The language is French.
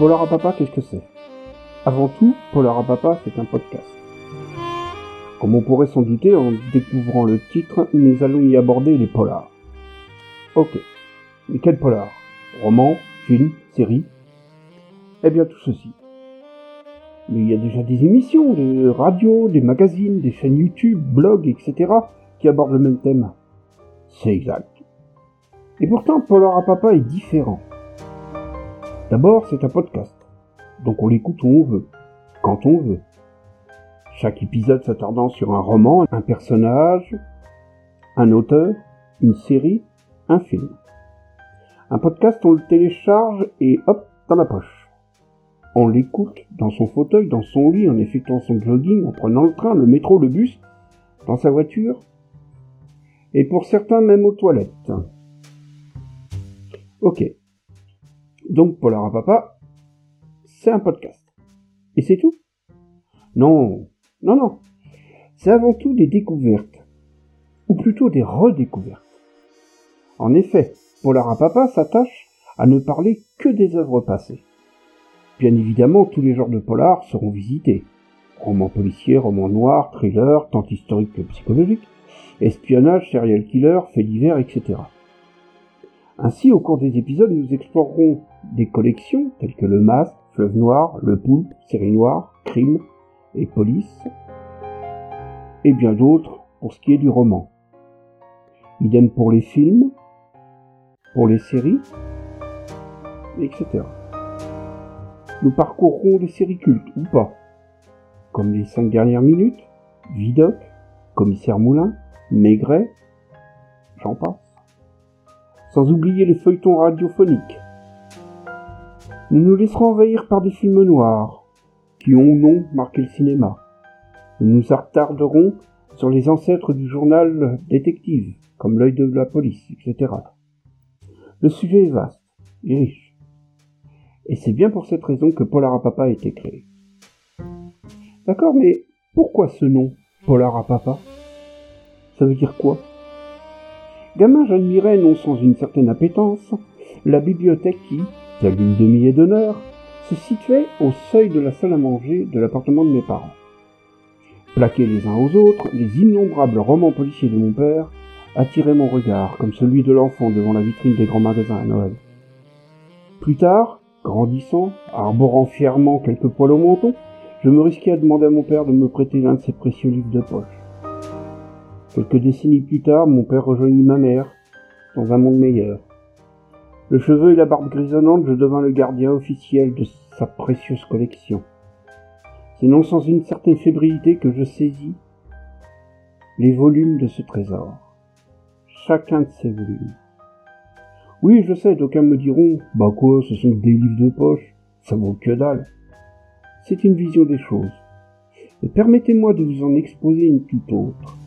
Polar à Papa, qu'est-ce que c'est? Avant tout, Polar à Papa, c'est un podcast. Comme on pourrait s'en douter en découvrant le titre, nous allons y aborder les polars. Ok. Mais quel polar? Roman, film, série? Eh bien tout ceci. Mais il y a déjà des émissions, des radios, des magazines, des chaînes YouTube, blogs, etc. qui abordent le même thème. C'est exact. Et pourtant, Polar à Papa est différent. D'abord, c'est un podcast. Donc on l'écoute où on veut, quand on veut. Chaque épisode s'attardant sur un roman, un personnage, un auteur, une série, un film. Un podcast, on le télécharge et hop, dans la poche. On l'écoute dans son fauteuil, dans son lit, en effectuant son jogging, en prenant le train, le métro, le bus, dans sa voiture, et pour certains même aux toilettes. Ok. Donc Polar à Papa, c'est un podcast. Et c'est tout Non, non, non. C'est avant tout des découvertes, ou plutôt des redécouvertes. En effet, Polar à Papa s'attache à ne parler que des œuvres passées. Bien évidemment, tous les genres de polar seront visités. Romans policiers, romans noirs, thrillers, tant historiques que psychologiques, espionnage, serial killer, faits divers, etc. Ainsi, au cours des épisodes, nous explorerons des collections telles que le Masque, Fleuve Noir, Le Poulpe, Série Noire, Crime et Police, et bien d'autres pour ce qui est du roman. Idem pour les films, pour les séries, etc. Nous parcourrons des séries cultes ou pas, comme les cinq dernières minutes, Vidoc, Commissaire Moulin, Maigret, j'en passe. Sans oublier les feuilletons radiophoniques. Nous nous laisserons envahir par des films noirs, qui ont ou non marqué le cinéma. Nous nous attarderons sur les ancêtres du journal détective, comme l'œil de la police, etc. Le sujet est vaste et riche. Et c'est bien pour cette raison que Polar Papa a été créé. D'accord, mais pourquoi ce nom, Polar Papa Ça veut dire quoi? Gamin, j'admirais, non sans une certaine appétence, la bibliothèque qui, telle une demi d'honneur, se situait au seuil de la salle à manger de l'appartement de mes parents. Plaqués les uns aux autres, les innombrables romans policiers de mon père attiraient mon regard, comme celui de l'enfant devant la vitrine des grands magasins à Noël. Plus tard, Grandissant, arborant fièrement quelques poils au menton, je me risquais à demander à mon père de me prêter l'un de ses précieux livres de poche. Quelques décennies plus tard, mon père rejoignit ma mère, dans un monde meilleur. Le cheveu et la barbe grisonnante, je devins le gardien officiel de sa précieuse collection. C'est non sans une certaine fébrilité que je saisis les volumes de ce trésor. Chacun de ces volumes. Oui, je sais, d'aucuns me diront, bah quoi, ce sont des livres de poche, ça vaut que dalle. C'est une vision des choses. Mais permettez-moi de vous en exposer une toute autre.